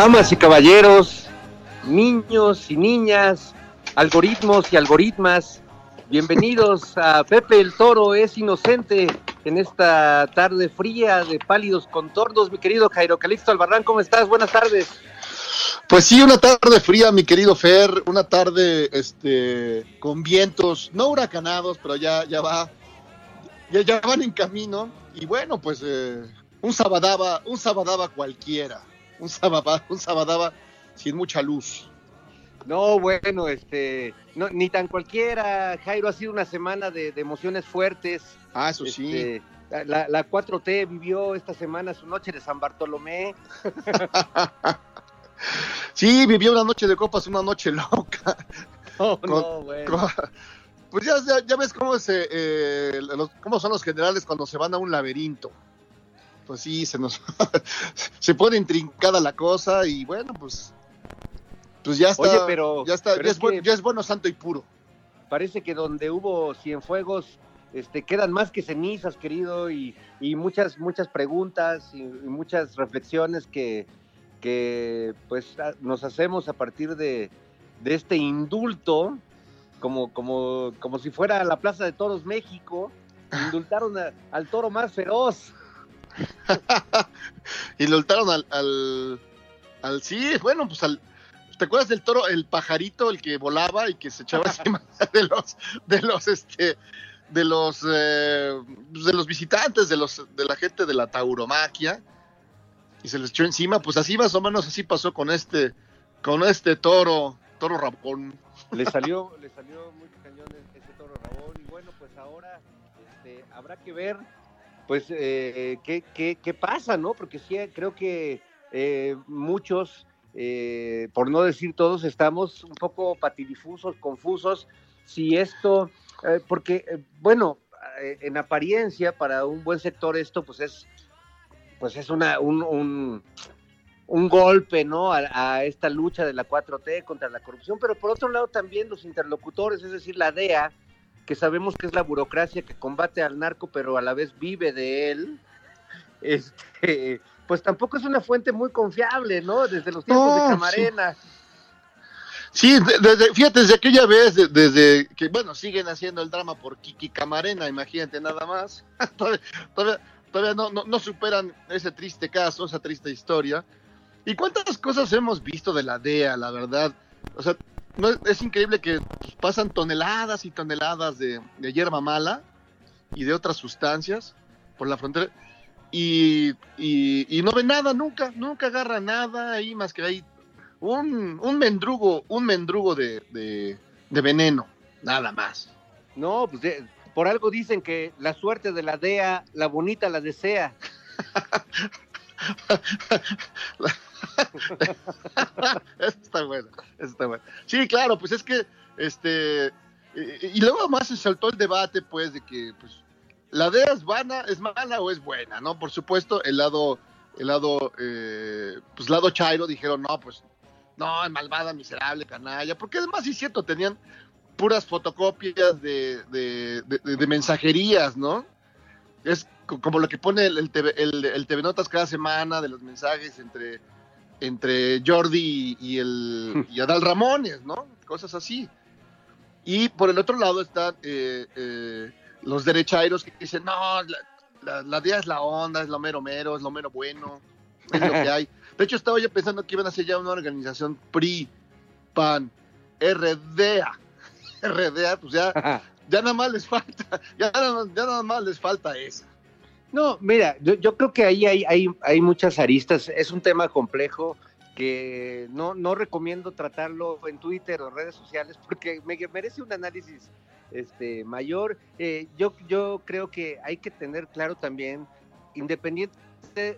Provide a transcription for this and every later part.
Damas y caballeros, niños y niñas, algoritmos y algoritmas, bienvenidos a Pepe el Toro es inocente en esta tarde fría de pálidos contornos. Mi querido Jairo Calixto Albarrán, ¿cómo estás? Buenas tardes. Pues sí, una tarde fría, mi querido Fer, una tarde este, con vientos, no huracanados, pero ya, ya va, ya, ya van en camino. Y bueno, pues eh, un sabadaba, un sabadaba cualquiera, un sabadaba, un sabadaba sin mucha luz. No, bueno, este, no, ni tan cualquiera, Jairo, ha sido una semana de, de emociones fuertes. Ah, eso sí. Este, la, la 4T vivió esta semana su noche de San Bartolomé. Sí, vivió una noche de copas, una noche loca. Con- no, con- Pues ya, ya, ya ves cómo, se, eh, los- cómo son los generales cuando se van a un laberinto. Pues sí, se nos se pone intrincada la cosa y bueno, pues pues ya está, Oye, pero- ya está, pero ya es bueno, que- ya es bueno, santo y puro. parece que donde hubo Cienfuegos este, quedan más que cenizas, querido, y, y muchas, muchas preguntas y, y muchas reflexiones que, que pues a- nos hacemos a partir de, de este indulto, como, como, como si fuera la Plaza de Toros México, indultaron a- al toro más feroz. Y lo ultaron al, al, al sí, bueno, pues al ¿Te acuerdas del toro, el pajarito, el que volaba y que se echaba encima de los, de los, este, de los, eh, de los visitantes, de los, de la gente de la tauromaquia? Y se les echó encima, pues así más o menos así pasó con este, con este toro, toro rabón. Le salió, le salió muy cañón ese toro Rabón. Y bueno, pues ahora este, habrá que ver, pues, eh, qué, qué, qué pasa, ¿no? Porque sí, creo que eh, muchos, eh, por no decir todos, estamos un poco patidifusos, confusos, si esto, eh, porque, eh, bueno, eh, en apariencia, para un buen sector esto, pues es, pues es una, un, un, un golpe, ¿no? A, a esta lucha de la 4T contra la corrupción, pero por otro lado también los interlocutores, es decir, la DEA, que sabemos que es la burocracia que combate al narco, pero a la vez vive de él, este, pues tampoco es una fuente muy confiable, ¿no? Desde los tiempos No, de. Camarena. Sí, de- desde, fíjate, desde aquella vez, de- desde que, bueno, siguen haciendo el drama por Kiki Camarena, imagínate nada más. todavía todavía, todavía no, no, no superan ese triste caso, esa triste historia. ¿Y cuántas cosas hemos visto de la DEA, la verdad? O sea, no, es- increíble que pues, pasan toneladas y toneladas de, de hierba mala y de otras sustancias por la frontera y, y, y no ven nada nunca, nunca agarra nada ahí más que ahí un, un mendrugo, un mendrugo de, de, de veneno, nada más. No, pues de- por algo dicen que la suerte de la DEA, la bonita la desea. está bueno, está bueno. Sí, claro, pues es que, este, y, luego más se saltó el debate, pues, de que, pues, la DEA es vana, es mala o es buena, ¿no? Por supuesto, el lado, el lado, eh, pues, lado Chairo dijeron, no, pues, no, malvada, miserable, canalla, porque además, sí cierto, tenían puras fotocopias de, de, mensajerías, ¿no? Es co- como lo que pone el, el, TV, el TV Notas cada semana de los mensajes entre, entre Jordi y, el, y Adal Ramones, ¿no? Cosas así. Y por el otro lado están eh, eh, los derechairos que dicen, no, la, la, la DEA es la onda, es lo mero mero, es lo mero bueno, es lo que hay. De hecho, estaba yo pensando que iban a hacer ya una organización PRI, PAN, RDA. RDA, pues ya, ya nada más les falta, ya ya nada más les falta esa. No, mira, yo, creo que ahí hay, hay, hay muchas aristas. Es un tema complejo que no, no recomiendo tratarlo en Twitter o redes sociales porque me, merece un análisis este, mayor. Eh, yo, yo creo que hay que tener claro también, independiente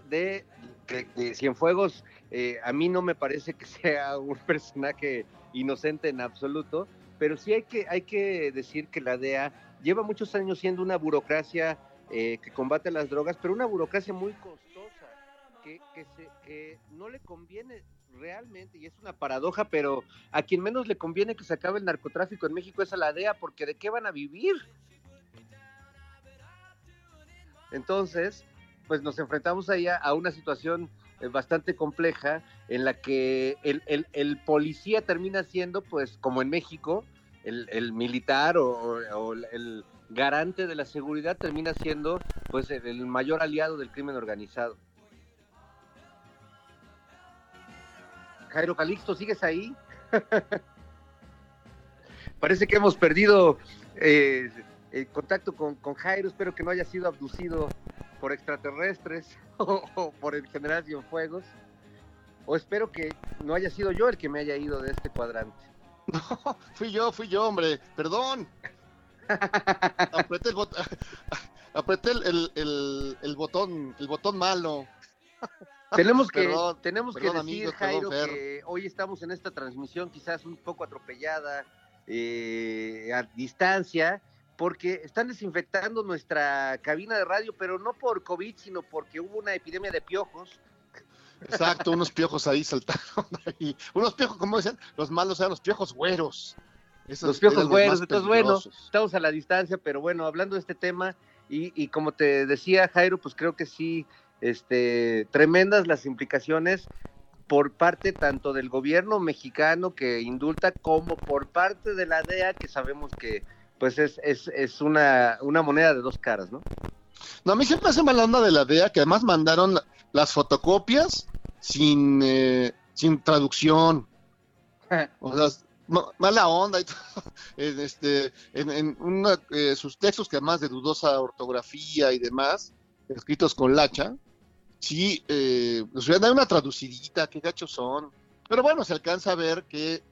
de que, que Cienfuegos, eh, a mí no me parece que sea un personaje inocente en absoluto, pero sí hay que, hay que decir que la DEA lleva muchos años siendo una burocracia eh, que combate las drogas, pero una burocracia muy costosa, que, que, se, que no le conviene realmente, y es una paradoja, pero a quien menos le conviene que se acabe el narcotráfico en México es a la DEA, porque ¿de qué van a vivir? Entonces, pues nos enfrentamos ahí a, una situación eh, bastante compleja en la que el, el- el policía termina siendo, pues como en México, el, el militar o el garante de la seguridad termina siendo pues el, mayor aliado del crimen organizado. Jairo Calixto, ¿sigues ahí? Parece que hemos perdido eh, el contacto con, con Jairo, espero que no haya sido abducido por extraterrestres o, o por el general Cienfuegos, o espero que no haya sido yo el que me haya ido de este cuadrante. No, fui yo, fui yo, hombre, perdón. Apreté el, bot- apreté el, el- el- el botón, el botón malo. Tenemos que, Perdón, tenemos que decir, amigos, Jairo, que hoy estamos en esta transmisión quizás un poco atropellada, eh, a distancia, porque están desinfectando nuestra cabina de radio, pero no por COVID, sino porque hubo una epidemia de piojos. Exacto, unos piojos ahí saltaron. ahí. Unos piojos, como decían, los malos eran los piojos güeros. Esos Los piojos güeros, entonces bueno, estamos a la distancia, pero bueno, hablando de este tema, y, y como te decía Jairo, pues creo que sí, este, tremendas las implicaciones por parte tanto del gobierno mexicano que indulta como por parte de la DEA que sabemos que pues es, es, es una, una moneda de dos caras, ¿no? No, a mí siempre hace mala onda de la DEA que además mandaron la- las fotocopias sin, eh, sin traducción. O sea, mala onda y todo. En, este, en, eh, sus textos que además de dudosa ortografía y demás, escritos con lacha, sí, eh, nos hubieran dado una traducidita, qué gachos son. Pero bueno, se alcanza a ver que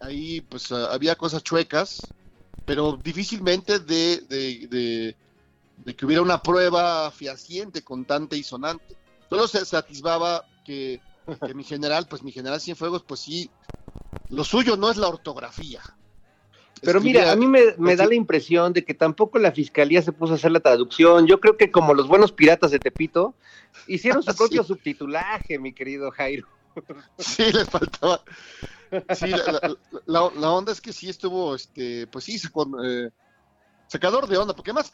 ahí pues ah, había cosas chuecas, pero difícilmente de, de, de, que hubiera una prueba fehaciente, contante y sonante. Solo se satisfaba que, que mi general, pues mi general Cienfuegos, pues sí, lo suyo no es la ortografía. Pero Escribía- mira, a mí me, me da la impresión de que tampoco la fiscalía se puso a hacer la traducción. Yo creo que como los buenos piratas de Tepito, hicieron su Sí. propio subtitulaje, mi querido Jairo. Sí, le faltaba. Sí, la, la- la- la onda es que sí estuvo, este, pues sí, con, eh, sacador de onda, porque además,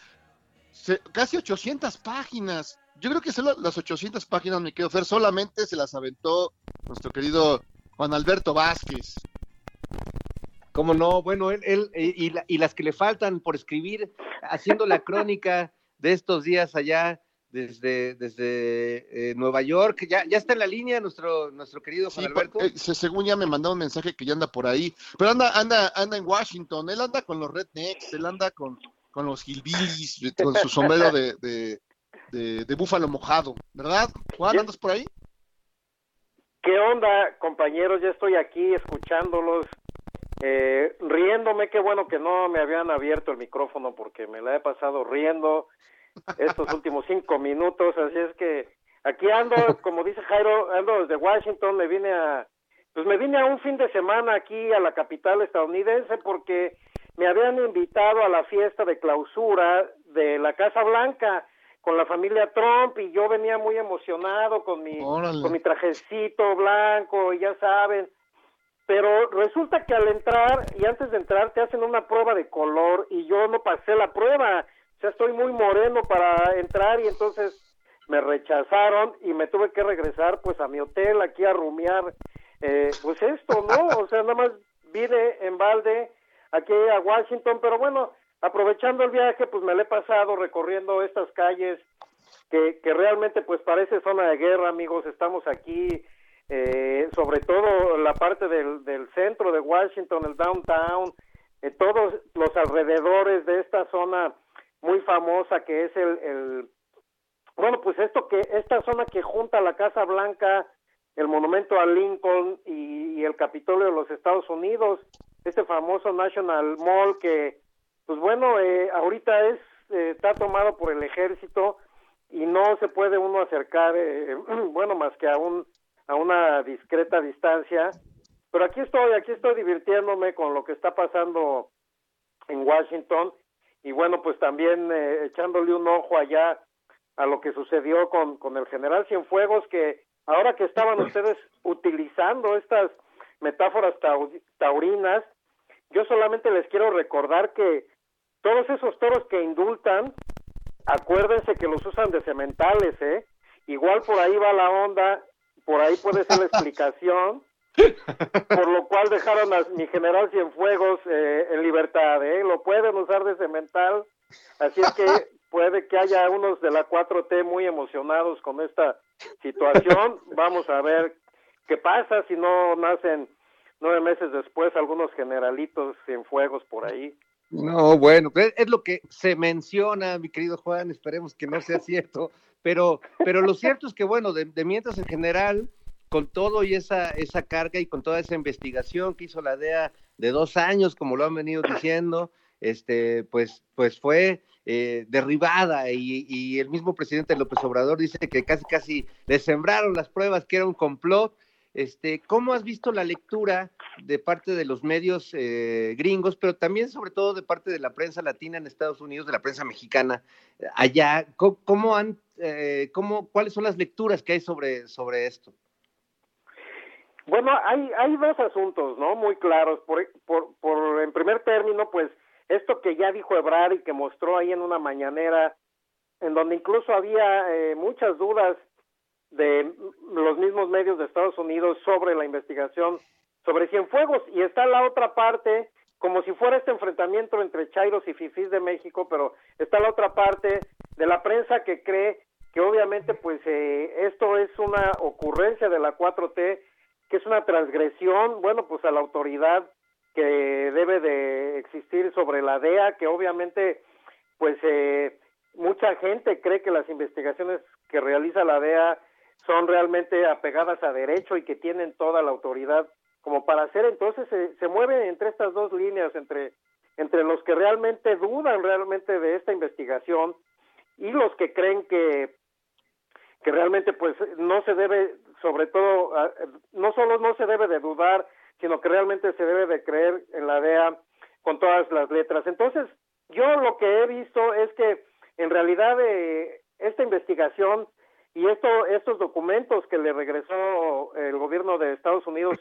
se- casi 800 páginas. Yo creo que solo las 800 páginas, me quedo Fer, solamente se las aventó nuestro querido Juan Alberto Vázquez. ¿Cómo no? Bueno, él, él eh, y, la- y las que le faltan por escribir, haciendo la crónica de estos días allá desde, desde eh, Nueva York. Ya, ya está en la línea nuestro, nuestro querido Juan Alberto. eh, se- según ya me mandó un mensaje que ya anda por ahí, pero anda, anda, anda en Washington, él anda con los rednecks, él anda con, con los hillbillies, con su sombrero de, de, de- de búfalo mojado, ¿verdad? Juan, ¿andas por ahí? ¿Qué onda, compañeros? Ya estoy aquí escuchándolos, eh, riéndome. Qué bueno que no me habían abierto el micrófono porque me la he pasado riendo estos últimos cinco minutos. Así es que Aquí ando, como dice Jairo, ando desde Washington, me vine a, pues me vine a un fin de semana aquí a la capital estadounidense porque me habían invitado a la fiesta de clausura de la Casa Blanca con la familia Trump y yo venía muy emocionado con mi, Órale. con mi trajecito blanco y ya saben, pero resulta que al entrar y antes de entrar te hacen una prueba de color y yo no pasé la prueba, o sea, estoy muy moreno para entrar y entonces me rechazaron y me tuve que regresar pues a mi hotel aquí a rumiar eh, pues esto, ¿no? O sea, nada más vine en balde aquí a Washington, pero bueno, aprovechando el viaje pues me lo he pasado recorriendo estas calles que, que realmente pues parece zona de guerra, amigos, estamos aquí eh, sobre todo la parte del, del centro de Washington, el downtown, eh, todos los alrededores de esta zona muy famosa que es el, el bueno pues esto que esta zona que junta la Casa Blanca el monumento a Lincoln y, y el Capitolio de los Estados Unidos este famoso National Mall que pues bueno eh, ahorita es eh, está tomado por el ejército y no se puede uno acercar eh, bueno más que a un a una discreta distancia. Pero aquí estoy aquí estoy divirtiéndome con lo que está pasando en Washington y bueno pues también eh, echándole un ojo allá a lo que sucedió con, con el general Cienfuegos que ahora que estaban ustedes utilizando estas metáforas tau- taurinas yo solamente les quiero recordar que todos esos toros que indultan acuérdense que los usan de cementales eh igual por ahí va la onda por ahí puede ser la explicación por lo cual dejaron a mi general Cienfuegos eh, en libertad, ¿eh? Lo pueden usar de cemental, así es que puede que haya unos de la 4T muy emocionados con esta situación. Vamos a ver qué pasa si no nacen nueve meses después algunos generalitos Cienfuegos por ahí. No, bueno, pues, es lo que se menciona, mi querido Juan, esperemos que no sea cierto, pero, pero lo cierto es que, bueno, de, mientras en general, con todo y esa, esa carga y con toda esa investigación que hizo la DEA de dos años, como lo han venido diciendo, este, pues, pues fue eh, derribada y, y el mismo presidente López Obrador dice que casi, casi le sembraron las pruebas que era un complot. Este, ¿Cómo has visto la lectura de parte de los medios eh, gringos, pero también sobre todo de parte de la prensa latina en Estados Unidos, de la prensa mexicana eh, allá? ¿Cómo, han, eh, cómo, ¿Cuáles son las lecturas que hay sobre, sobre esto? Bueno, hay, hay dos asuntos, ¿no? Muy claros. Por, por, por, en primer término, pues, esto que ya dijo Ebrar y que mostró ahí en una mañanera, en donde incluso había eh, muchas dudas de los mismos medios de Estados Unidos sobre la investigación sobre Cienfuegos. Y está la otra parte, como si fuera este enfrentamiento entre Chairos y Fifís de México, pero está la otra parte de la prensa que cree que obviamente pues eh, esto es una ocurrencia de la 4T que es una transgresión, bueno, pues a la autoridad que debe de existir sobre la DEA, que obviamente, pues eh, mucha gente cree que las investigaciones que realiza la DEA son realmente apegadas a derecho y que tienen toda la autoridad como para hacer, entonces se, se mueve entre estas dos líneas, entre, entre los que realmente dudan realmente de esta investigación y los que creen que que realmente pues no se debe sobre todo no solo no se debe de dudar sino que realmente se debe de creer en la DEA con todas las letras. Entonces yo lo que he visto es que en realidad eh, esta investigación y esto estos documentos que le regresó el gobierno de Estados Unidos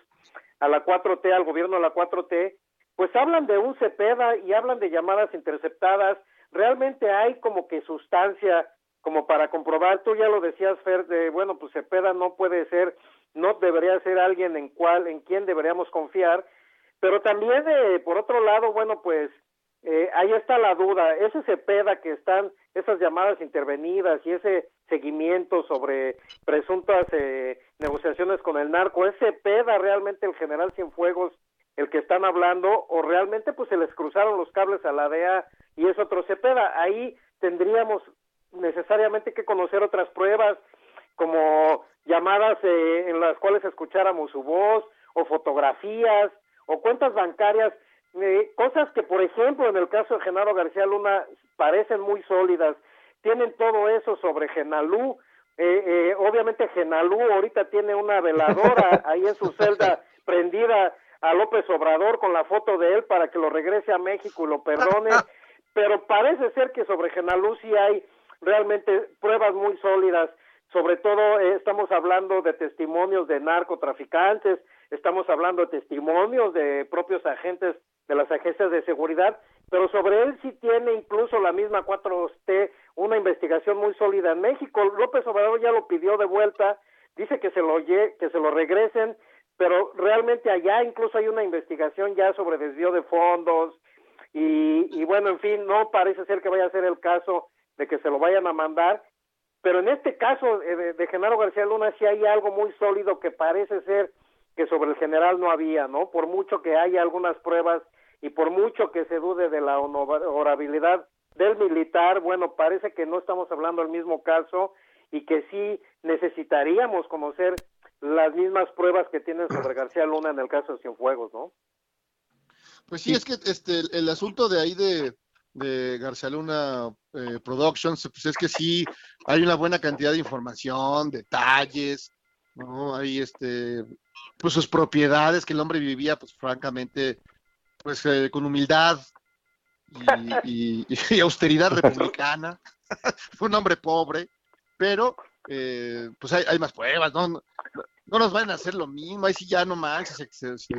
a la 4T al gobierno de la 4T pues hablan de un Cepeda y hablan de llamadas interceptadas. Realmente hay como que sustancia como para comprobar, tú ya lo decías, Fer, de, bueno, pues Cepeda no puede ser, no debería ser alguien en cual, en quien deberíamos confiar, pero también, eh, por otro lado, bueno, pues eh, ahí está la duda, ese Cepeda que están, esas llamadas intervenidas y ese seguimiento sobre presuntas eh, negociaciones con el narco, ¿es Cepeda realmente el general Cienfuegos el que están hablando o realmente pues se les cruzaron los cables a la DEA y es otro Cepeda? Ahí tendríamos necesariamente que conocer otras pruebas como llamadas eh, en las cuales escucháramos su voz o fotografías o cuentas bancarias eh, cosas que por ejemplo en el caso de Genaro García Luna parecen muy sólidas tienen todo eso sobre Genalú. Eh, eh, obviamente Genalú ahorita tiene una veladora ahí en su celda prendida a López Obrador con la foto de él para que lo regrese a México y lo perdone, pero parece ser que sobre Genalú sí hay realmente pruebas muy sólidas, sobre todo eh, estamos hablando de testimonios de narcotraficantes, estamos hablando de testimonios de propios agentes de las agencias de seguridad, pero sobre él sí tiene incluso la misma 4T una investigación muy sólida en México. López Obrador ya lo pidió de vuelta, dice que se lo que se lo regresen, pero realmente allá incluso hay una investigación ya sobre desvío de fondos y, y bueno, en fin, no parece ser que vaya a ser el caso de que se lo vayan a mandar, pero en este caso eh, de, de Genaro García Luna sí hay algo muy sólido que parece ser que sobre el general no había, ¿no? Por mucho que haya algunas pruebas y por mucho que se dude de la honorabilidad del militar, bueno, parece que no estamos hablando del mismo caso y que sí necesitaríamos conocer las mismas pruebas que tienen sobre García Luna en el caso de Cienfuegos, ¿no? Pues sí, es que este, el, asunto de ahí de, de García Luna eh, Productions, pues es que sí hay una buena cantidad de información, detalles, ¿no? Hay este, pues sus propiedades que el hombre vivía, pues francamente, pues eh, con humildad y, y- y austeridad republicana. Fue un hombre pobre, pero eh, pues hay, hay más pruebas, ¿no? No, no nos van a hacer lo mismo, ahí sí ya no manches,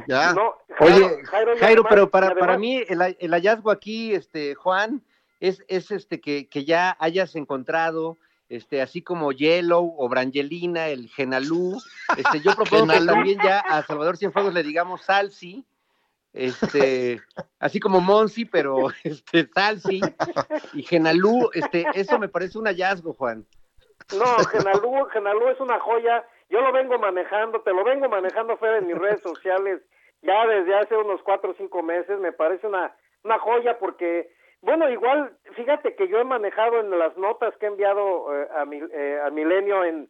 ya. No, Oye, Jairo, pero para, además- para mí el, ha- el hallazgo aquí, este, Juan, es, es este que, que ya hayas encontrado, este, así como Yellow o Brangelina, el Genalú. Este, yo propongo que también ya a Salvador Cienfuegos le digamos Salsi, este, así como Monsi, pero este, Salsi y Genalú, este, eso me parece un hallazgo, Juan. No, Genalú, Genalú es una joya. Yo lo vengo manejando, te lo vengo manejando, Fer, en mis redes sociales ya desde hace unos cuatro o cinco meses. Me parece una, una joya porque, bueno, igual, fíjate que yo he manejado en las notas que he enviado eh, a, mi, eh, Milenio en,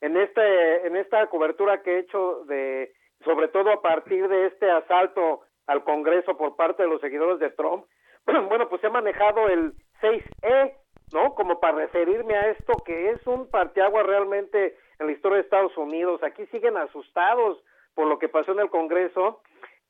en, este, en esta cobertura que he hecho de, sobre todo a partir de este asalto al Congreso por parte de los seguidores de Trump. Bueno, pues he manejado el 6E, ¿no? Como para referirme a esto que es un parteagua realmente en la historia de Estados Unidos. Aquí siguen asustados por lo que pasó en el Congreso,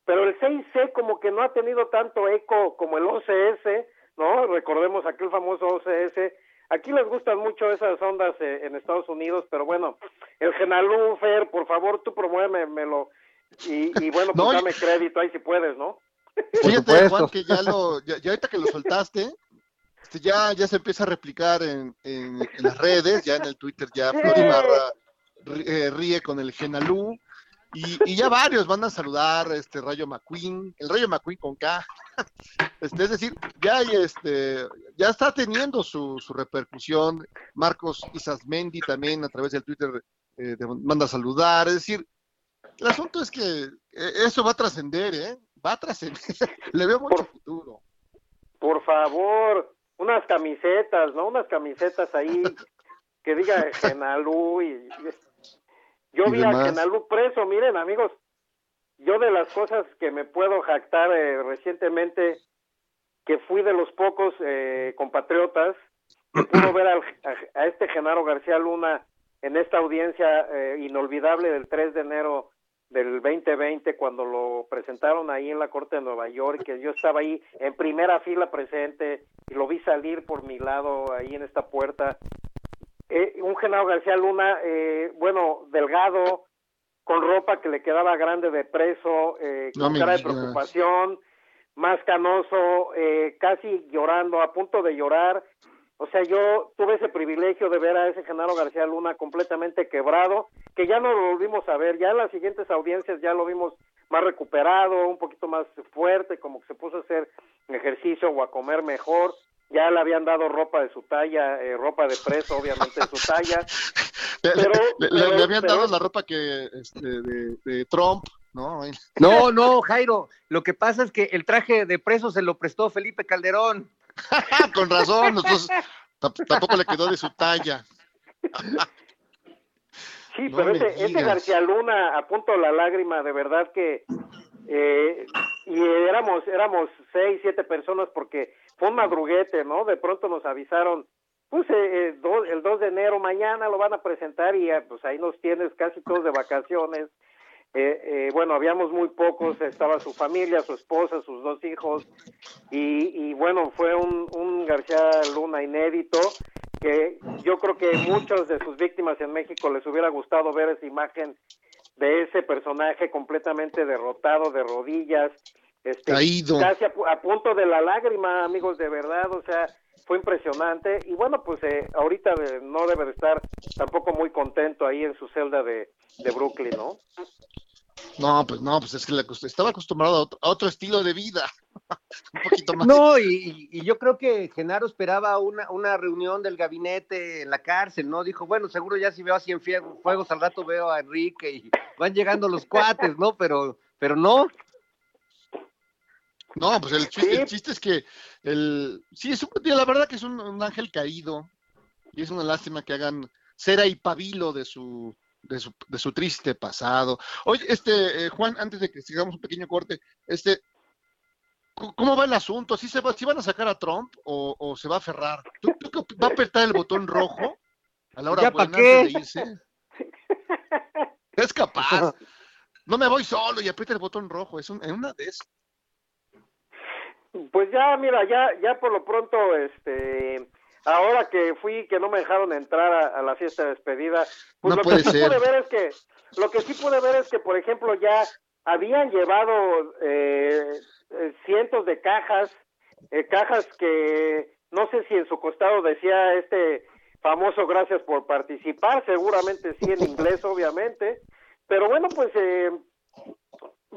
pero el 6C como que no ha tenido tanto eco como el OCS, ¿no? Recordemos aquel famoso OCS. Aquí les gustan mucho esas ondas eh, en Estados Unidos, pero bueno, el Genalú, Fer, por favor, tú promuévemelo y, y bueno, pues No, dame crédito ahí si puedes, ¿no? Fíjate. Juan, que ya lo, ya, ya ahorita que lo soltaste, este, ya, ya se empieza a replicar en, en- en las redes, ya en el Twitter, ya Flori Barra ri- eh, ríe con el Genalú, y, y ya varios van a saludar este Rayo McQueen, el Rayo McQueen con K. Este, es decir, ya hay, este, ya está teniendo su, su repercusión. Marcos Isasmendi también a través del Twitter eh, te manda a saludar. Es decir, el asunto es que eh, eso va a trascender, ¿eh? Va a trascender. Le veo mucho Por- futuro. Por favor, unas camisetas, ¿no? Unas camisetas ahí que diga Genalú y yo Y vi a. Genalú preso, miren amigos, yo de las cosas que me puedo jactar eh, recientemente que fui de los pocos eh, compatriotas que pudo ver al- a, a este Genaro García Luna en esta audiencia eh, inolvidable del 3 de enero del 2020 cuando lo presentaron ahí en la Corte de Nueva York, que yo estaba ahí en primera fila presente y lo vi salir por mi lado ahí en esta puerta. Eh, un Genaro García Luna, eh, bueno, delgado, con ropa que le quedaba grande de preso, eh, con cara de preocupación, más canoso, eh, casi llorando, a punto de llorar. O sea, yo tuve ese privilegio de ver a ese Genaro García Luna completamente quebrado, que ya no lo volvimos a ver, ya en las siguientes audiencias ya lo vimos más recuperado, un poquito más fuerte, como que se puso a hacer ejercicio o a comer mejor, ya le habían dado ropa de su talla, eh, ropa de preso, obviamente de su talla, Le, Pero- le- le- pero- le habían pero- dado la ropa que este, de, de Trump, ¿no? No, no, Jairo, lo que pasa es que el traje de preso se lo prestó Felipe Calderón. Con razón, tamp- tampoco le quedó de su talla. Sí, No pero ese, ese. García Luna, a punto la lágrima, de verdad que eh, y éramos éramos seis, siete personas porque fue un madruguete, ¿no? De pronto nos avisaron pues eh, eh, do- el 2 de enero mañana lo van a presentar y eh, pues ahí nos tienes casi todos de vacaciones. Eh, eh, bueno, habíamos muy pocos, estaba su familia, su esposa, sus dos hijos y, y bueno, fue un, un García Luna inédito que yo creo que muchos de sus víctimas en México les hubiera gustado ver esa imagen de ese personaje completamente derrotado, de rodillas, este, Caído. casi a, a punto de la lágrima, amigos, de verdad, o sea, fue impresionante y bueno, pues eh, ahorita eh, no debe de estar tampoco muy contento ahí en su celda de, de Brooklyn, ¿no? No, pues no, pues es que le estaba acostumbrado a otro, a otro estilo de vida. Un poquito más. No, y, yo creo que Genaro esperaba una, una reunión del gabinete en la cárcel, ¿no? Dijo, bueno, seguro ya si veo así en fuegos al rato veo a Enrique y van llegando los cuates, ¿no? Pero, pero no. No, pues el chiste, Sí. el chiste es que el sí es un tío, la verdad que es un, un ángel caído y es una lástima que hagan cera y pabilo de su de su, de su triste pasado. Oye, este eh, Juan, antes de que sigamos un pequeño corte, este ¿cómo- ¿cómo va el asunto? ¿Sí, se va, sí van a sacar a Trump o, o se va a aferrar? ¿Tú, tú va a apretar el botón rojo a la hora ¿Ya pa' buena qué? antes de irse? Es capaz. No me voy solo y aprieta el botón rojo. Es un- en una de esas. Pues ya, mira, ya, ya por lo pronto, este, ahora que fui, que no me dejaron entrar a, a la fiesta de despedida, pues No lo puede que sí ser. pude ver es que, lo que sí pude ver es que, por ejemplo, ya habían llevado eh, eh, cientos de cajas, eh, cajas que no sé si en su costado decía este famoso gracias por participar, seguramente sí en inglés, obviamente, pero bueno, pues eh,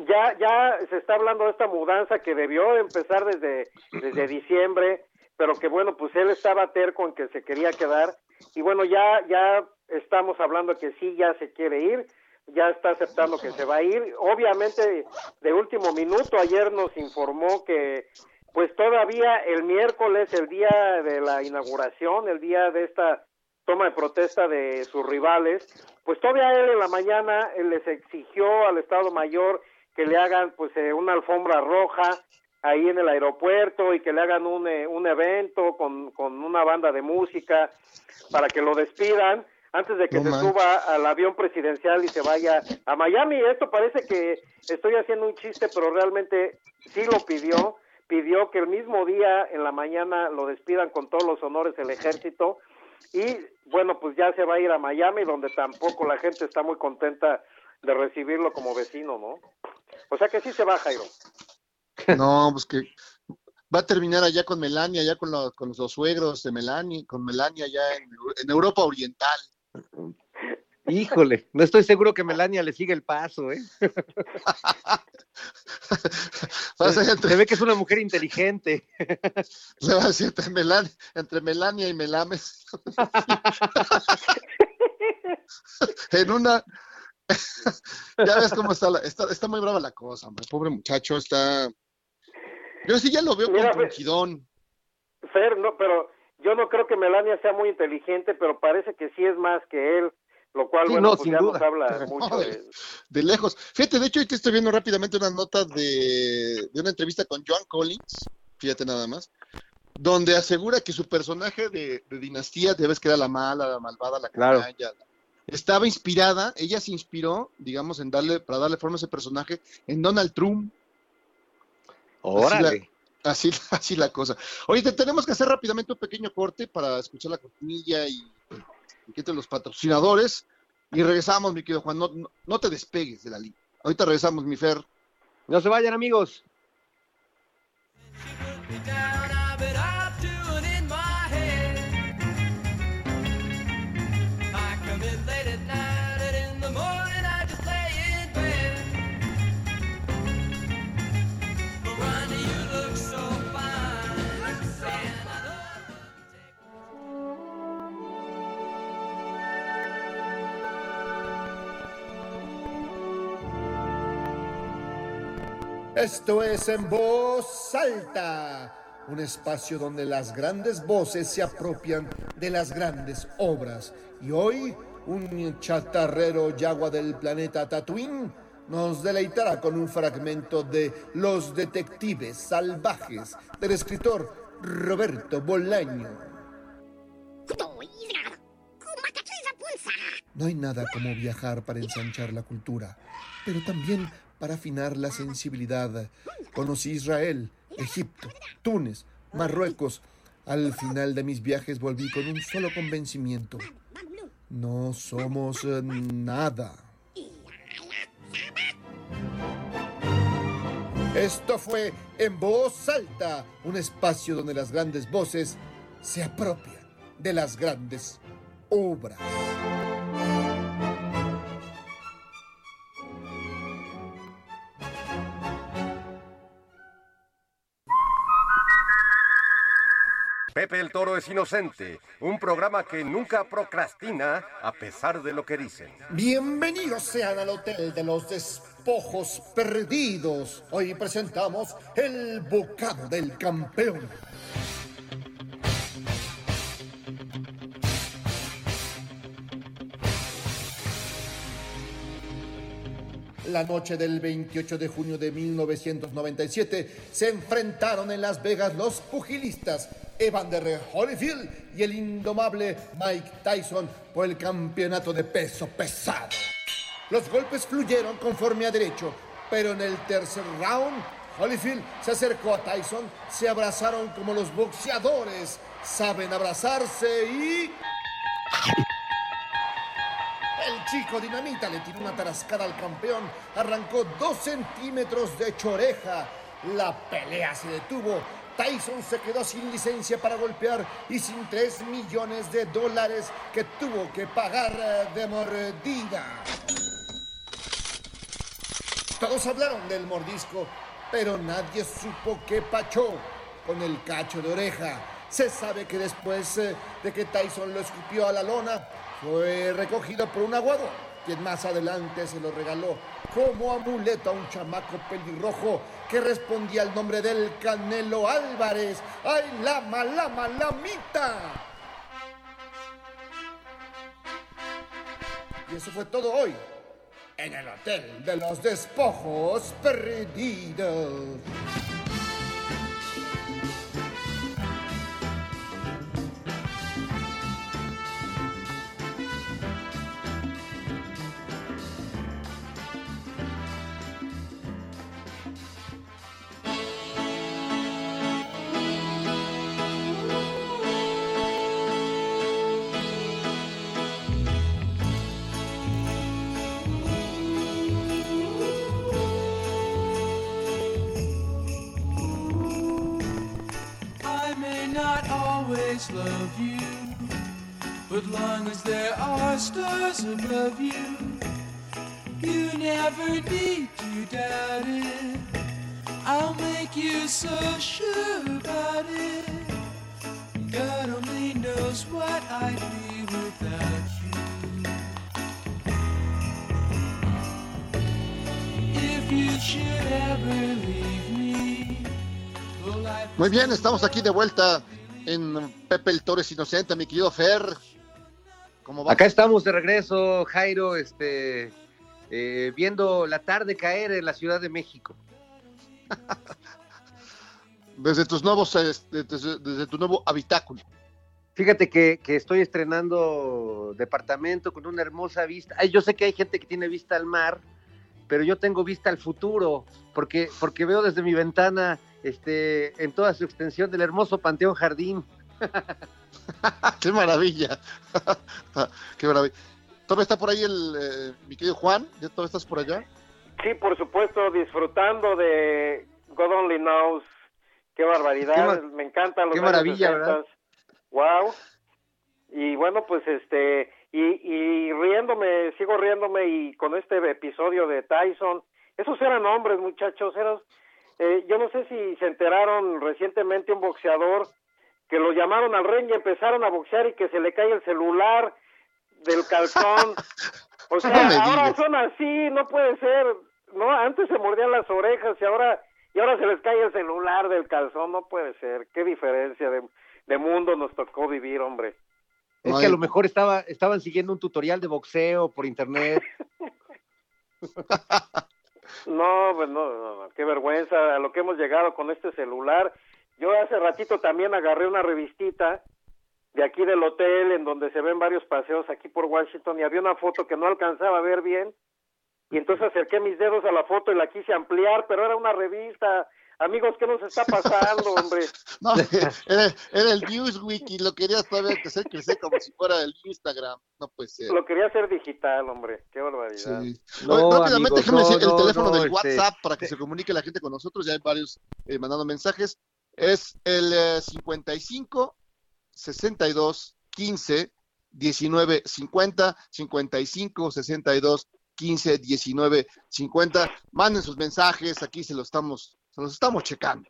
ya ya se está hablando de esta mudanza que debió de empezar desde desde diciembre pero que bueno pues él estaba terco en que se quería quedar. Y bueno ya ya estamos hablando que sí ya se quiere ir ya está aceptando que se va a ir. Obviamente de último minuto ayer nos informó que pues todavía el miércoles el día de la inauguración el día de esta toma de protesta de sus rivales, pues todavía él en la mañana les exigió al Estado Mayor que le hagan pues eh, una alfombra roja ahí en el aeropuerto y que le hagan un, eh, un evento con, con una banda de música para que lo despidan antes de que No se suba al avión presidencial y se vaya a Miami. Esto parece que estoy haciendo un chiste, pero realmente sí lo pidió. Pidió que el mismo día en la mañana lo despidan con todos los honores el ejército y bueno, pues ya se va a ir a Miami, donde tampoco la gente está muy contenta de recibirlo como vecino, ¿no? O sea que sí se va, Jairo. No, pues que va a terminar allá con Melania, allá con, los- con los suegros de Melania, con Melania allá en, Eu- en Europa Oriental. Híjole, no estoy seguro que Melania le siga el paso, ¿eh? Se entre, ve que es una mujer inteligente. le va a decir entre Melania, entre Melania y Melames. en una. ya ves cómo está, la, está, está muy brava la cosa, hombre. Pobre muchacho, está. Yo sí ya lo veo Mira, con frigidón. Fer, no, pero yo no creo que Melania sea muy inteligente, pero parece que sí es más que él, lo cual, Sí, bueno, no, pues sin ya duda. nos habla mucho No, de... de lejos. Fíjate, de hecho, ahorita estoy viendo rápidamente una nota de, de una entrevista con Joan Collins, fíjate nada más, donde asegura que su personaje de, de Dinastía, debes que era la mala, la malvada, la Claro. canalla, estaba inspirada, ella se inspiró, digamos, en darle, para darle forma a ese personaje, en Donald Trump. Órale. Así, así la cosa. Oye, te tenemos que hacer rápidamente un pequeño corte para escuchar la cortinilla y, y que te los patrocinadores. Y regresamos, mi querido Juan. No, no, no te despegues de la línea. Ahorita regresamos, mi Fer. No se vayan, amigos. Esto es en voz alta, un espacio donde las grandes voces se apropian de las grandes obras. Y hoy, un chatarrero yagua del planeta Tatooine nos deleitará con un fragmento de Los Detectives Salvajes del escritor Roberto Bolaño. No hay nada como viajar para ensanchar la cultura, pero también para afinar la sensibilidad. Conocí Israel, Egipto, Túnez, Marruecos. Al final de mis viajes volví con un solo convencimiento. No somos eh, nada. Esto fue En Voz Alta, un espacio donde las grandes voces se apropian de las grandes obras. Pepe el Toro es inocente, un programa que nunca procrastina a pesar de lo que dicen. Bienvenidos sean al Hotel de los Despojos Perdidos. Hoy presentamos el bocado del campeón. La noche del 28 de junio de 1997 se enfrentaron en Las Vegas los pugilistas Evander Holyfield y el indomable Mike Tyson por el campeonato de peso pesado. Los golpes fluyeron conforme a derecho, pero en el tercer round, Holyfield se acercó a Tyson, se abrazaron como los boxeadores saben abrazarse y... El chico dinamita le tiró una tarascada al campeón, arrancó dos centímetros de choreja. La pelea se detuvo. Tyson se quedó sin licencia para golpear y sin 3 millones de dólares que tuvo que pagar eh, de mordida. Todos hablaron del mordisco, pero nadie supo qué pachó con el cacho de oreja. Se sabe que después eh, de que Tyson lo escupió a la lona, fue recogido por un aguador, quien más adelante se lo regaló como amuleto a un chamaco pelirrojo que respondía al nombre del Canelo Álvarez. ¡Ay, lama, lama, lamita! Y eso fue todo hoy en el Hotel de los Despojos Perdidos. Stars above you, you never need to doubt it. I'll make you so sure about it. God only knows what I'd be without you. If you should ever leave me, Muy bien, estamos aquí de vuelta en Pepe el Torres Inocente, mi querido Fer. ¿Cómo va? Acá estamos de regreso, Jairo, este, eh, viendo la tarde caer en la Ciudad de México. Desde tus nuevos, este, desde, desde tu nuevo habitáculo. Fíjate que, que estoy estrenando departamento con una hermosa vista. Ay, yo sé que hay gente que tiene vista al mar, pero yo tengo vista al futuro, porque, porque veo desde mi ventana este, en toda su extensión del hermoso Panteón Jardín. ¡Qué maravilla! ¡Qué maravilla! ¿Todavía está por ahí el, eh, mi querido Juan? ¿Ya todavía estás por allá? Sí, por supuesto, disfrutando de God Only Knows. Qué barbaridad, Qué me encantan los qué maravilla, 60s. ¿verdad? Wow. Y bueno, pues este, y, y riéndome, sigo riéndome y con este episodio de Tyson, esos eran hombres, muchachos, eran, eh, yo no sé si se enteraron recientemente un boxeador que lo llamaron al ring y empezaron a boxear y que se le cae el celular del calzón. O sea, No ahora digas. son así, no puede ser. No, antes se mordían las orejas y ahora y ahora se les cae el celular del calzón, no puede ser. Qué diferencia de, de mundo nos tocó vivir, hombre. Es Ay. que a lo mejor estaba, estaban siguiendo un tutorial de boxeo por internet. No, pues no, no, no, qué vergüenza a lo que hemos llegado con este celular. Yo hace ratito también agarré una revistita de aquí del hotel en donde se ven varios paseos aquí por Washington y había una foto que no alcanzaba a ver bien y entonces acerqué mis dedos a la foto y la quise ampliar, pero era una revista. Amigos, ¿qué nos está pasando, hombre? No, era, era el Newsweek y lo querías todavía hacer crecer como si fuera el Instagram. No puede ser. Lo quería hacer digital, hombre. Qué barbaridad. Sí. No, Oye, rápidamente, amigos, déjame no, decir el no, teléfono no, del este- WhatsApp para que se comunique la gente con nosotros. Ya hay varios eh, mandando mensajes. Es el eh, 55 62 15 19 50 55 62 15 19 50. Manden sus mensajes, aquí se los estamos, se los estamos checando.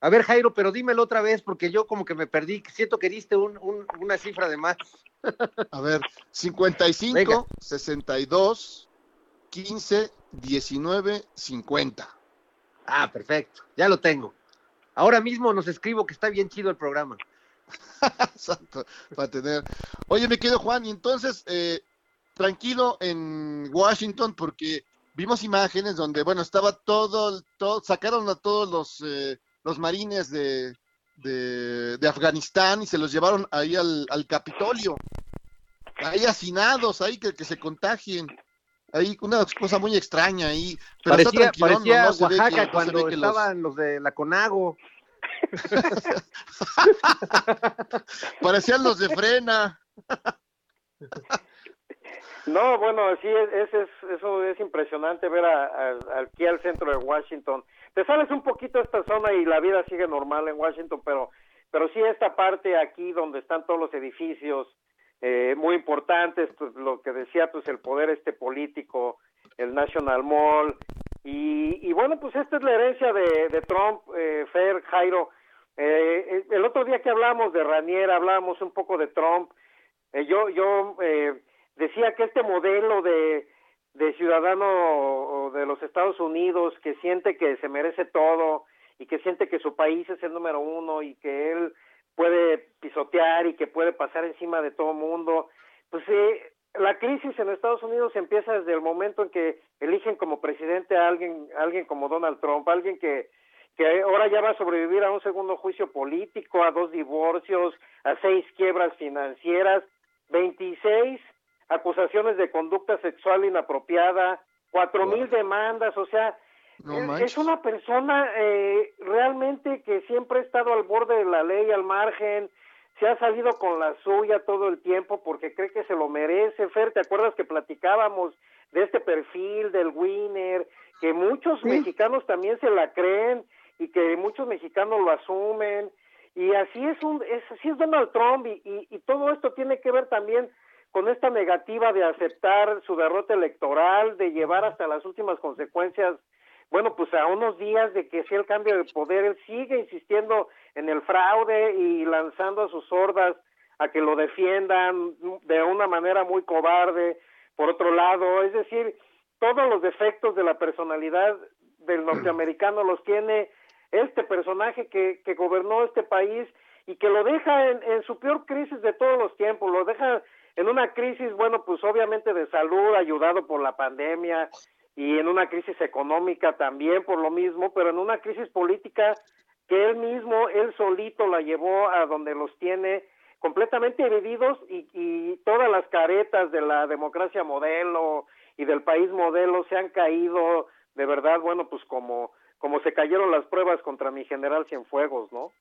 A ver, Jairo, pero dímelo otra vez porque yo como que me perdí. Siento que diste un, un- una cifra de más. A ver, 55 Venga. 62 15 19 50. Ah, perfecto. Ya lo tengo. Ahora mismo nos escribo que está bien chido el programa. Exacto, para tener. Oye, me quedo Juan, y entonces, eh, tranquilo en Washington, porque vimos imágenes donde, bueno, estaba todo, todo sacaron a todos los, eh, los marines de, de, de Afganistán y se los llevaron ahí al, al Capitolio, ahí hacinados, ahí que, que se contagien. Ahí una cosa muy extraña ahí. Pero está parecía parecía No se ve que- Oaxaca no se ve cuando los- estaban los de la Conago. Parecían los de frena. No, bueno, sí, es, es- es- eso es impresionante ver a, a- aquí al centro de Washington. Te sales un poquito de esta zona y la vida sigue normal en Washington, pero, pero sí esta parte aquí donde están todos los edificios eh, muy importantes, pues, lo que decía, pues el poder este político, el National Mall, y, y bueno, pues esta es la herencia de, de Trump, eh, Fer, Jairo. Eh, el otro día que hablamos de Ranier, hablábamos un poco de Trump, eh, yo, yo eh, decía que este modelo de, de ciudadano de los Estados Unidos que siente que se merece todo y que siente que su país es el número uno y que él puede pisotear y que puede pasar encima de todo mundo, pues eh, la crisis en Estados Unidos empieza desde el momento en que eligen como presidente a alguien, alguien como Donald Trump, alguien que que ahora ya va a sobrevivir a un segundo juicio político, a dos divorcios, a seis quiebras financieras, 26 acusaciones de conducta sexual inapropiada, cuatro mil demandas, o sea, No es- una persona eh, realmente que siempre ha estado al borde de la ley, al margen, se ha salido con la suya todo el tiempo porque cree que se lo merece. Fer, ¿te acuerdas que platicábamos de este perfil del winner? Que muchos mexicanos también se la creen y que muchos mexicanos lo asumen. Y así es, un, es, así es Donald Trump y, y, y todo esto tiene que ver también con esta negativa de aceptar su derrota electoral, de llevar hasta las últimas consecuencias bueno, pues a unos días de que sea el cambio de poder, él sigue insistiendo en el fraude y lanzando a sus hordas a que lo defiendan de una manera muy cobarde. Por otro lado, es decir, todos los defectos de la personalidad del norteamericano los tiene este personaje que, que gobernó este país y que lo deja en, en su peor crisis de todos los tiempos, lo deja en una crisis, bueno, pues obviamente de salud, ayudado por la pandemia, y en una crisis económica también por lo mismo, pero en una crisis política que él mismo, él solito la llevó a donde los tiene completamente divididos y, y todas las caretas de la democracia modelo y del país modelo se han caído de verdad, bueno, pues como como se cayeron las pruebas contra mi general Cienfuegos, ¿no?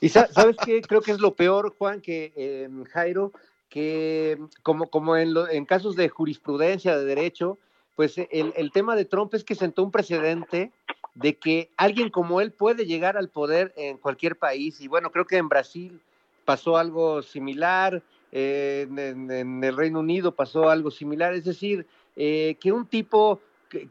Y sa- sabes qué, creo que es lo peor, Juan, que eh, Jairo, que como, como en, lo- en casos de jurisprudencia, de derecho, pues el, el tema de Trump es que sentó un precedente de que alguien como él puede llegar al poder en cualquier país. Y bueno, creo que en Brasil pasó algo similar, eh, en, el Reino Unido pasó algo similar. Es decir, eh, que un tipo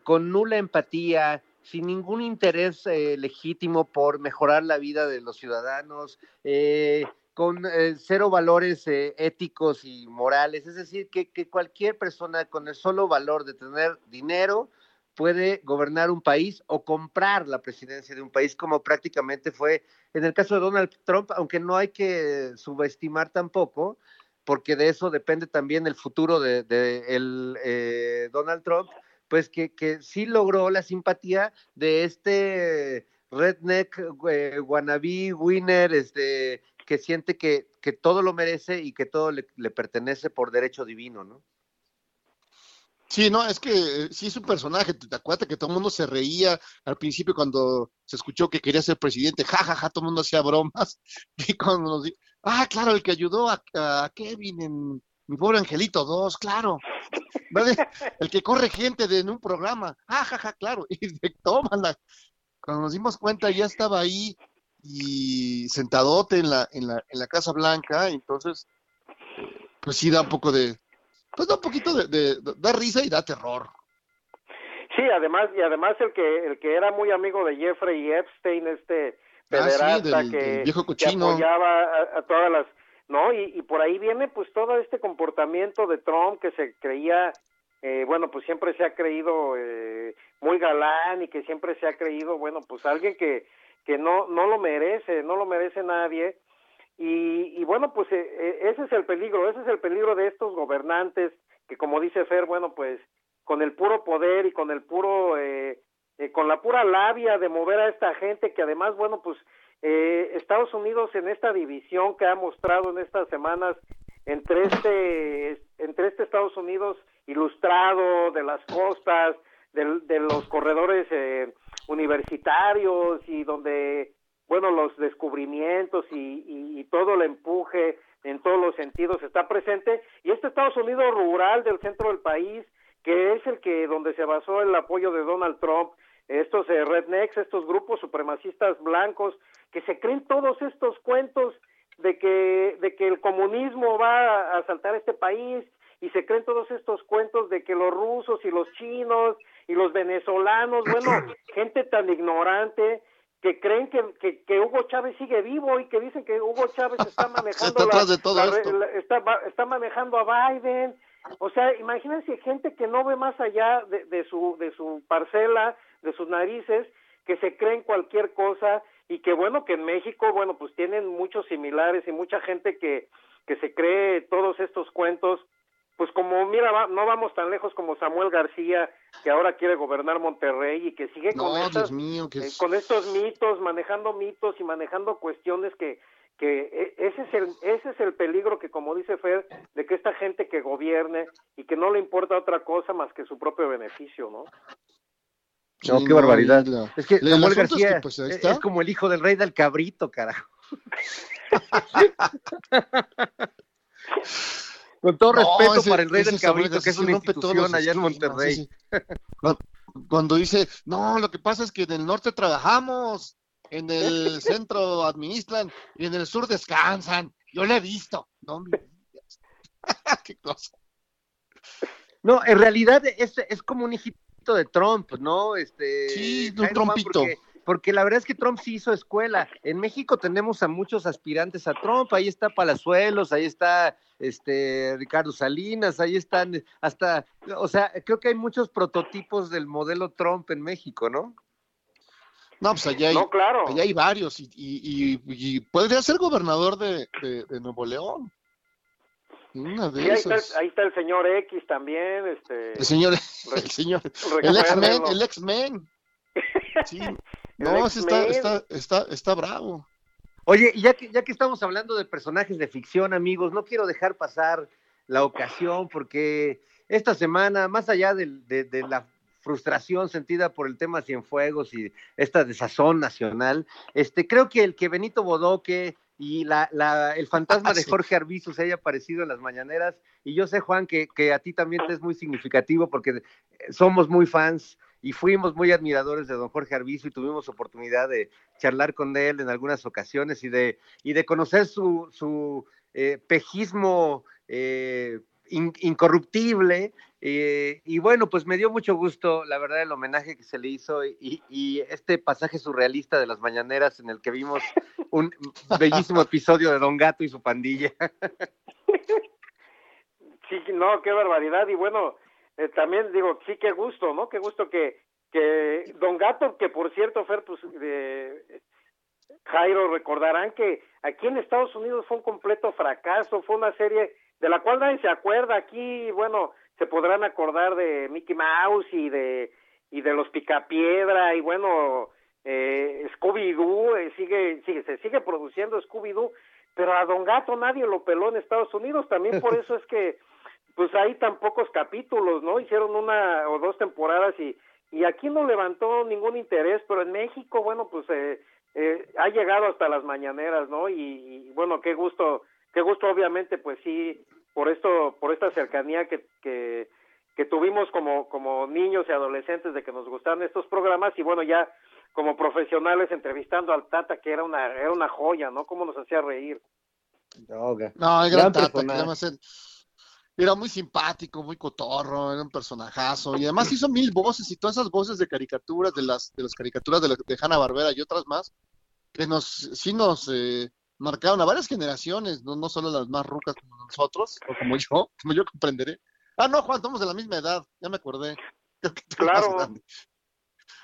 con nula empatía, sin ningún interés eh, legítimo por mejorar la vida de los ciudadanos, eh, con eh, cero valores eh, éticos y morales. Es decir, que, cualquier persona con el solo valor de tener dinero puede gobernar un país o comprar la presidencia de un país, como prácticamente fue en el caso de Donald Trump, aunque no hay que subestimar tampoco, porque de eso depende también el futuro de, el, eh, Donald Trump, pues que, que sí logró la simpatía de este redneck wannabe winner, este que siente que, que todo lo merece y que todo le, pertenece por derecho divino, ¿no? Sí, no, es que eh, sí es un personaje. ¿Te acuerdas que todo el mundo se reía al principio cuando se escuchó que quería ser presidente? Ja, ja, ja, todo el mundo hacía bromas. Y cuando nos di- ah, claro, el que ayudó a, Kevin en Mi Pobre Angelito 2, claro. ¿Vale? El que corre gente en un programa. Ah, ja, ja, claro. Y de, tómala. Cuando nos dimos cuenta ya estaba ahí y sentadote en la, en la, en la Casa Blanca, entonces, pues sí da un poco de, pues da un poquito de, de- de- da risa y da terror. Sí, además y además el que el que era muy amigo de Jeffrey Epstein, este Ah, sí, pederasta del- que, del viejo que cochino. apoyaba a, a todas las, no y, y por ahí viene pues todo este comportamiento de Trump que se creía, eh, bueno pues siempre se ha creído eh, muy galán y que siempre se ha creído bueno pues alguien que que no no lo merece, no lo merece nadie. Y, y bueno, pues eh, eh, ese es el peligro, ese es el peligro de estos gobernantes que como dice Fer, bueno, pues con el puro poder y con el puro, eh, eh, con la pura labia de mover a esta gente que además, bueno, pues eh, Estados Unidos en esta división que ha mostrado en estas semanas entre este, entre este Estados Unidos ilustrado de las costas, del- de, los corredores eh, universitarios y donde bueno, los descubrimientos y, y, todo el empuje en todos los sentidos está presente. Y este Estados Unidos rural del centro del país que es el que donde se basó el apoyo de Donald Trump estos eh, rednecks estos grupos supremacistas blancos que se creen todos estos cuentos de que de que el comunismo va a asaltar este país y se creen todos estos cuentos de que los rusos y los chinos y los venezolanos bueno gente tan ignorante que creen que, que, que Hugo Chávez sigue vivo y que dicen que Hugo Chávez está manejando Está atrás de todo la- esto. la- está, manejando a Biden o sea imagínense gente que no ve más allá de, de su de su parcela de sus narices que se creen cualquier cosa y que bueno que en México bueno pues tienen muchos similares y mucha gente que que se cree todos estos cuentos pues como mira va- no vamos tan lejos como Samuel García que ahora quiere gobernar Monterrey y que sigue con No, estas Dios mío, que eh, con estos mitos, manejando mitos y manejando cuestiones que que e- ese es el ese es el peligro que como dice Fer de que esta gente que gobierne y que no le importa otra cosa más que su propio beneficio, ¿no? No, Sí, qué barbaridad. la- Es que el Samuel asunto es que, García pues, ahí es, está. es como el hijo del rey del cabrito, carajo. Con todo No, respeto ese- para el rey del cabrito, que es una institución allá en Monterrey. sí, sí. Cuando, cuando dice, no, lo que pasa es que en el norte trabajamos, en el centro administran y en el sur descansan. Yo lo he visto. No me digas. Qué cosa. No, en realidad es, es como un hijito de Trump, ¿no? Este, Sí, un trompito. Porque, porque la verdad es que Trump sí hizo escuela. En México tenemos a muchos aspirantes a Trump. Ahí está Palazuelos, ahí está este Ricardo Salinas, ahí están hasta, o sea, creo que hay muchos prototipos del modelo Trump en México, ¿no? No, pues allá hay, No, claro. allá hay varios y, y, y- y podría ser gobernador de, de- de Nuevo León. Una de Sí, ahí, está, el- ahí está el señor X también, este El señor, el señor, el. X-Men, el X-Men. Sí. No, ese está, está, está, está bravo. Oye, y ya que, ya que estamos hablando de personajes de ficción, amigos, no quiero dejar pasar la ocasión porque esta semana, más allá de, de la frustración sentida por el tema Cienfuegos y esta desazón nacional, este, creo que el que Benito Bodoque y la, la- el fantasma de Sí. Jorge Arbizu se haya aparecido en las mañaneras, y yo sé, Juan, que, que a ti también te es muy significativo porque somos muy fans y fuimos muy admiradores de don Jorge Arbizu y tuvimos oportunidad de charlar con él en algunas ocasiones y de, y de conocer su, su eh, pejismo eh, in- incorruptible. eh, y bueno, pues me dio mucho gusto, la verdad, el homenaje que se le hizo y, y este pasaje surrealista de las mañaneras en el que vimos un bellísimo episodio de Don Gato y su pandilla. Sí, no, qué barbaridad. Y bueno, eh, también digo, sí, qué gusto, ¿no? Qué gusto que, que Don Gato, que por cierto, Fer, pues, eh, Jairo, recordarán que aquí en Estados Unidos fue un completo fracaso, fue una serie de la cual nadie se acuerda. Aquí, bueno, se podrán acordar de Mickey Mouse y de y de los Picapiedra y bueno, eh, Scooby-Doo, eh, sigue, sigue, se sigue produciendo Scooby-Doo, pero a Don Gato nadie lo peló en Estados Unidos, también por eso es que pues hay tan pocos capítulos, ¿no? Hicieron una o dos temporadas y, y aquí no levantó ningún interés, pero en México, bueno, pues eh, eh, ha llegado hasta las mañaneras, ¿no? Y, y, bueno, qué gusto, qué gusto obviamente, pues sí, por esto, por esta cercanía que, que, que tuvimos como, como niños y adolescentes de que nos gustaban estos programas y bueno, ya como profesionales entrevistando al Tata, que era una, era una joya, ¿no? Cómo nos hacía reír. No, el gran, Gran Tata, además era muy simpático, muy cotorro, era un personajazo. Y además hizo mil voces y todas esas voces de caricaturas, de las, de las caricaturas de, la- de Hanna Barbera y otras más, que nos, sí nos eh, marcaron a varias generaciones, no, no solo las más rucas como nosotros, o como yo, como yo comprenderé. Ah, no, Juan, estamos de la misma edad, ya me acordé. Claro.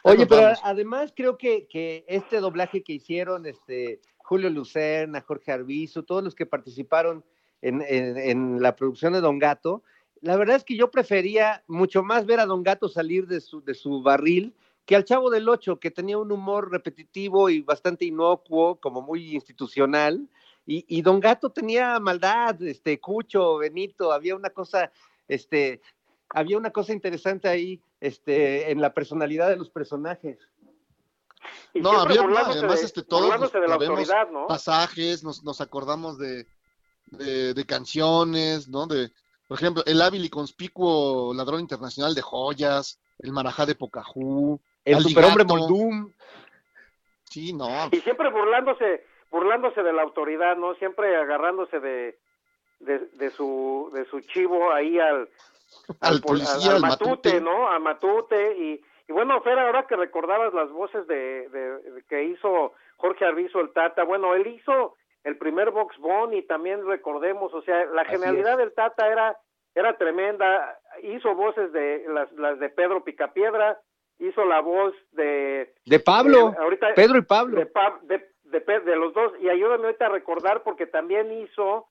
Oye, pero además creo que, que este doblaje que hicieron, este Julio Lucerna, Jorge Arbizu, todos los que participaron en, en- en la producción de Don Gato, la verdad es que yo prefería mucho más ver a Don Gato salir de su, de su barril que al Chavo del Ocho, que tenía un humor repetitivo y bastante inocuo, como muy institucional, y, y Don Gato tenía maldad, este, Cucho, Benito, había una cosa, este, había una cosa interesante ahí, este, en la personalidad de los personajes. Y No, había además de- este, todos nos de la sabemos autoridad, ¿no? pasajes, nos, nos acordamos de, de, de canciones, ¿no? De, por ejemplo, el hábil y conspicuo ladrón internacional de joyas, el marajá de Pocahú, El Aligato. superhombre Moldum. Sí, no, y siempre burlándose burlándose de la autoridad no siempre agarrándose de de, de su de su chivo ahí al al pol- policía, al matute. no a matute y y bueno Fer ahora que recordabas las voces de, de- de que hizo Jorge Arbizu el Tata bueno él hizo el primer Box Bunny también recordemos o sea la genialidad del Tata era era tremenda hizo voces de las las de Pedro Picapiedra hizo la voz de De Pablo. eh, ahorita Pedro y Pablo. de, Pa- de, de Pe- de los dos y ayúdame ahorita a recordar porque también hizo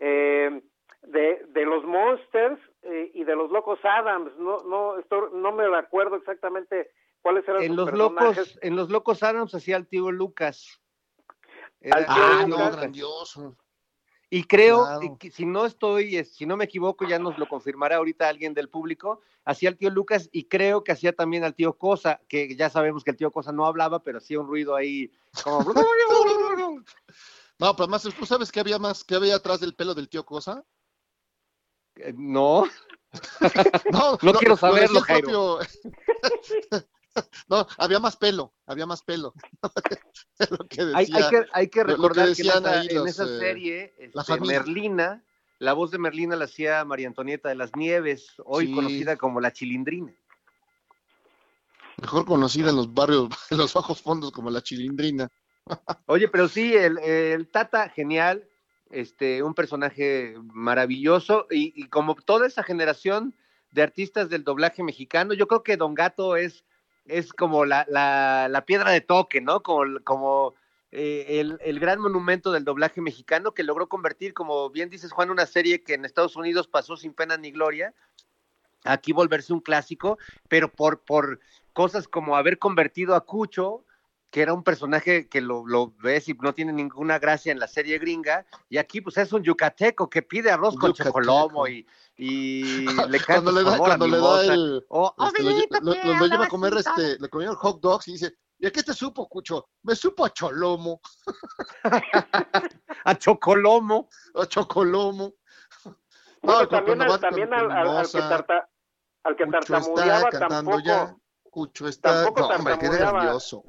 eh, de, de los Monsters eh, y de los Locos Adams no no esto, no me acuerdo exactamente cuáles eran en sus los personajes locos, en los locos Adams hacía el tío Lucas. Era- Al Ah, no, grandioso. y creo, Claro. y que si no estoy, es- si no me equivoco, ya nos lo confirmará ahorita alguien del público, hacía el tío Lucas y creo que hacía también al tío Cosa, que ya sabemos que el tío Cosa no hablaba, pero hacía un ruido ahí como... No, pero además, ¿tú sabes qué había más, qué había atrás del pelo del tío Cosa? Eh, no, No, No quiero saberlo, el propio- no, había más pelo, había más pelo. Lo que hay, decía. hay que, hay que que recordar que, en esa, ahí en los, esa eh, serie, la este. Merlina, la voz de Merlina la hacía María Antonieta de las Nieves, hoy Sí. conocida como la Chilindrina. Mejor conocida en los barrios, en los bajos fondos como la chilindrina. Oye, pero sí, el, el Tata, genial, este, un personaje maravilloso, y, y como toda esa generación de artistas del doblaje mexicano, yo creo que Don Gato es, es como la, la, la piedra de toque, ¿no? Como, como eh, el, el gran monumento del doblaje mexicano que logró convertir, como bien dices, Juan, una serie que en Estados Unidos pasó sin pena ni gloria, aquí volverse un clásico, pero por, por cosas como haber convertido a Cucho, que era un personaje que lo, lo ves y no tiene ninguna gracia en la serie gringa, y aquí pues es un yucateco que pide arroz con Yucateco. chocolomo y, y le canta cuando le da, favor a cuando le da el, O, este, lo, lle- lo- lo- lo lleva a comer este, le comieron hot dogs y dice, ¿y a qué te supo, Cucho? Me supo a cholomo, a chocolomo. a chocolomo. Bueno, No, también, al, también al, al- al que, tarta, al que Cucho tartamudeaba está cantando tampoco ya. Cucho está. tampoco no, hombre, qué grandioso.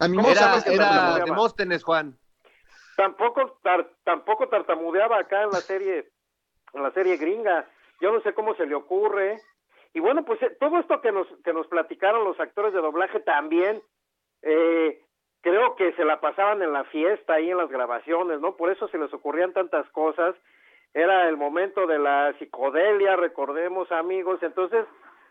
A mí ¿Cómo me Era, sabes que era tartamudeaba? Demóstenes, Juan. tampoco tar- tampoco tartamudeaba acá en la serie en la serie gringa. Yo no sé cómo se le ocurre. Y bueno pues eh, todo esto que nos que nos platicaron los actores de doblaje también eh, creo que se la pasaban en la fiesta ahí en las grabaciones no por eso se les ocurrían tantas cosas. Era el momento de la psicodelia recordemos amigos. Entonces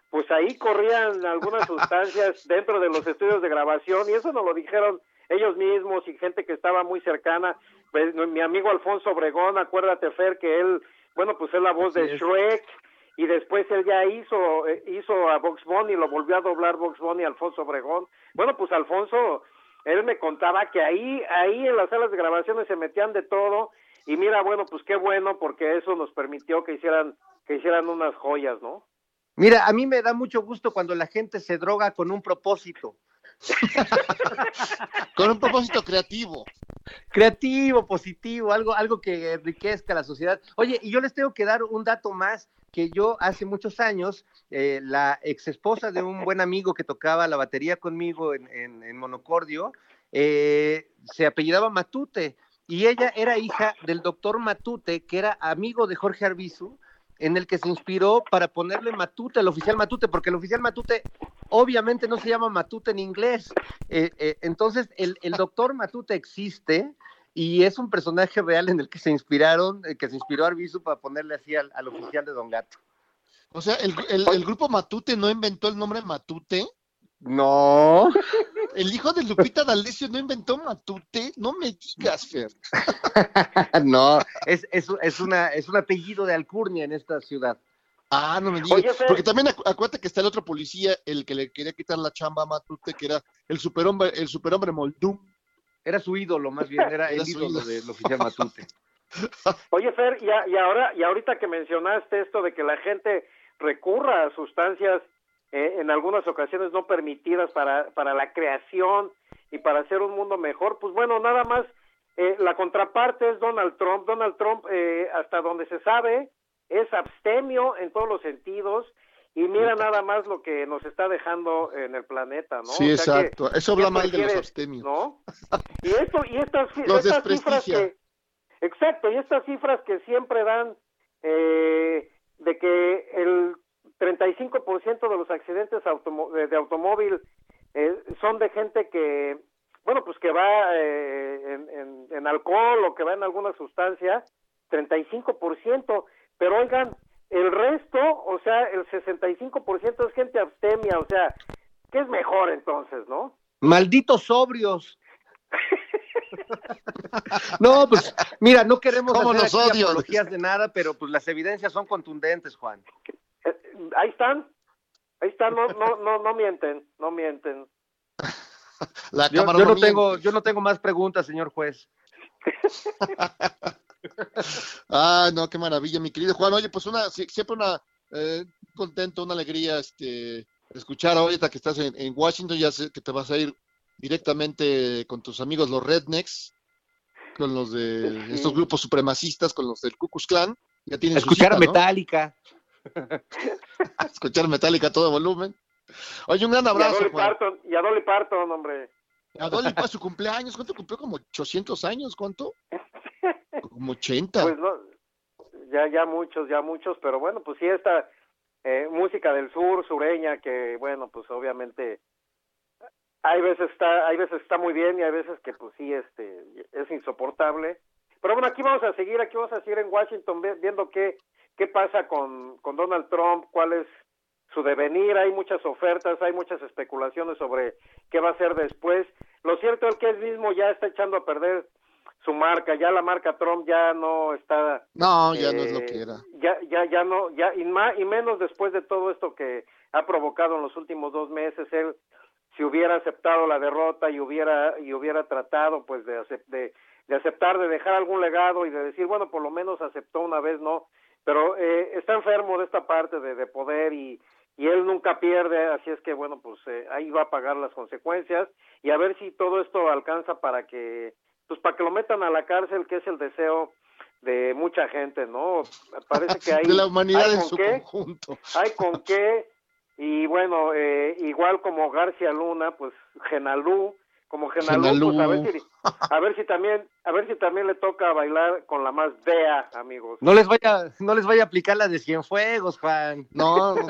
pues ahí corrían algunas sustancias dentro de los estudios de grabación y eso nos lo dijeron ellos mismos y gente que estaba muy cercana. Pues, mi amigo Alfonso Obregón, acuérdate Fer que él, bueno, pues es la voz Así de es. Shrek y después él ya hizo eh, hizo a Box Bunny, lo volvió a doblar Box Bunny Alfonso Obregón. Bueno, pues Alfonso él me contaba que ahí, ahí en las salas de grabaciones se metían de todo y mira, bueno, pues qué bueno porque eso nos permitió que hicieran, que hicieran unas joyas, ¿no? Mira, a mí me da mucho gusto cuando la gente se droga con un propósito. Con un propósito creativo. creativo, positivo, algo, algo que enriquezca la sociedad. Oye, y yo les tengo que dar un dato más, que yo hace muchos años, eh, la ex esposa de un buen amigo que tocaba la batería conmigo en, en- en Monocordio, eh, se apellidaba Matute, y ella era hija del doctor Matute, que era amigo de Jorge Arbizu, en el que se inspiró para ponerle Matute, el oficial Matute, porque el oficial Matute obviamente no se llama Matute en inglés. Eh, eh, entonces, el, el doctor Matute existe y es un personaje real en el que se inspiraron, eh, que se inspiró Arbizu para ponerle así al, al oficial de Don Gato. O sea, el, el- el grupo Matute no inventó el nombre Matute. No. El hijo de Lupita D'Alessio no inventó Matute. No me digas, Fer. no, es, es, es, una, es un apellido de alcurnia en esta ciudad. Ah, no me digas. Oye, Fer. Porque también acu- acuérdate que está el otro policía, el que le quería quitar la chamba a Matute, que era el superhombre, el superhombre Moldum. Era su ídolo, más bien, era, Era el ídolo ídolo. del oficial Matute. Oye, Fer, y, a- y ahora, y ahorita que mencionaste esto de que la gente recurra a sustancias eh, en algunas ocasiones no permitidas para, para la creación y para hacer un mundo mejor, pues bueno, nada más eh, la contraparte es Donald Trump. Donald Trump, eh, hasta donde se sabe, es abstemio en todos los sentidos y mira nada más lo que nos está dejando en el planeta, ¿no? Sí, O sea que- exacto. Eso habla ¿qué mal de los abstemios. ¿no? Y esto y estas, Los estas cifras que exacto y estas cifras que siempre dan eh, de que el 35% de los accidentes automo- de, de automóvil eh, son de gente que bueno pues que va eh, en, en- en alcohol o que va en alguna sustancia 35% pero oigan el resto o sea el 65% es gente abstemia o sea ¿qué es mejor entonces no? Malditos sobrios. No, pues mira, no queremos ¿Cómo hacer los aquí apologías de nada, pero pues las evidencias son contundentes, Juan. Eh, ahí están, ahí están, no, no, no, no mienten, no mienten. La Yo, yo no miente. tengo, yo no tengo más preguntas, señor juez. Ah, no, qué maravilla, mi querido Juan. Oye, pues una, sie- siempre una eh, contento, una alegría, este, escuchar ahorita que estás en, en Washington, ya sé que te vas a ir directamente con tus amigos los Rednecks, con los de Sí. estos grupos supremacistas, con los del Ku Klux Klan. Ya tienen su Escuchar cita, ¿no? Escuchar Metallica a todo volumen. Oye, un gran Y a abrazo, Dolly Juan. Parton, y a Dolly Parton, hombre. A Dolly para su cumpleaños, ¿cuánto cumplió? Como 800 años, ¿cuánto? Como 80. Pues no, ya, ya muchos, ya muchos, pero bueno, pues sí, esta eh, música del sur, sureña, que bueno, pues obviamente hay veces está, hay veces está muy bien y hay veces que pues sí, este, es insoportable. Pero bueno, aquí vamos a seguir, aquí vamos a seguir en Washington vi- viendo qué, qué pasa con, con Donald Trump, cuál es su devenir, hay muchas ofertas, hay muchas especulaciones sobre qué va a hacer después. Lo cierto es que él mismo ya está echando a perder su marca, ya la marca Trump ya no está No, ya no es lo eh, que era. Ya, ya, ya no, ya, y, más, y menos después de todo esto que ha provocado en los últimos dos meses, él, si hubiera aceptado la derrota y hubiera, y hubiera tratado, pues, de, de, de aceptar, de dejar algún legado y de decir, bueno, por lo menos aceptó una vez, ¿no? Pero eh, está enfermo de esta parte de, de poder y, y él nunca pierde, así es que, bueno, pues eh, ahí va a pagar las consecuencias y a ver si todo esto alcanza para que, pues, para que lo metan a la cárcel, que es el deseo de mucha gente, ¿no? Parece que hay, de la humanidad hay en con su qué, conjunto. hay con qué, y bueno, eh, igual como García Luna, pues Genalú, como Genalú, Genalú. pues a ver si, a ver si también, a ver si también le toca bailar con la más dea, amigos. No les vaya, no les vaya a aplicar la de Cienfuegos, Juan. No.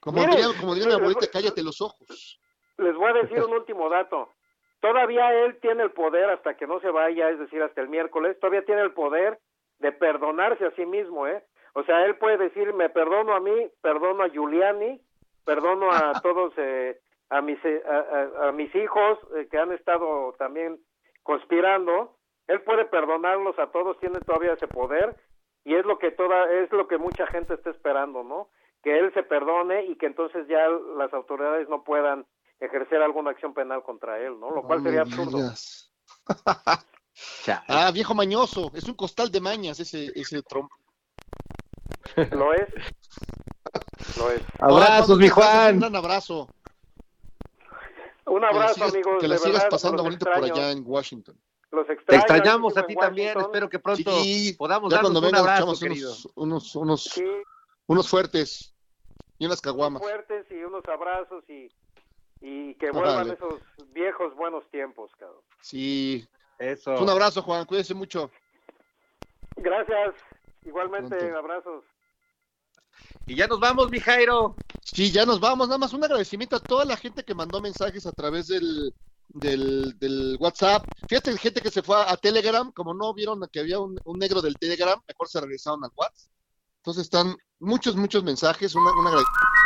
Como diría, como diría mi abuelita, cállate los ojos. Les voy a decir un último dato. Todavía él tiene el poder hasta que no se vaya, es decir, hasta el miércoles, todavía tiene el poder de perdonarse a sí mismo, ¿eh? O sea, él puede decir, me perdono a mí, perdono a Giuliani, perdono a todos, eh, a, mis, eh, a, a- a mis hijos eh, que han estado también conspirando. Él puede perdonarlos a todos, tiene todavía ese poder y es lo que toda, es lo que mucha gente está esperando, ¿no? Que él se perdone y que entonces ya las autoridades no puedan ejercer alguna acción penal contra él, ¿no? Lo cual No sería absurdo. Ah, viejo mañoso, es un costal de mañas ese, ese Trump. Lo es. Lo es. Abrazos, mi Un Juan. gran abrazo. Un Que abrazo, sigas, amigos. que la de sigas verdad, pasando los bonito por allá en Washington. Los Te extraño. extrañamos aquí a ti también. Espero que pronto Sí, podamos ya darnos cuando un vengas abrazo, unos, unos, unos, Sí, unos fuertes y unas caguamas. fuertes y unos abrazos y, y que Órale. vuelvan esos viejos buenos tiempos, cabrón. Sí, Eso. un abrazo Juan, cuídese mucho. Gracias. Igualmente, Pronto. abrazos. Y ya nos vamos, mi Jairo. Sí, ya nos vamos, nada más un agradecimiento a toda la gente que mandó mensajes a través del, del, WhatsApp. Fíjate, gente que se fue a, Telegram, como no vieron que había un, un negro del Telegram, mejor se regresaron al WhatsApp. Entonces están muchos, muchos mensajes, una, un agradecimiento.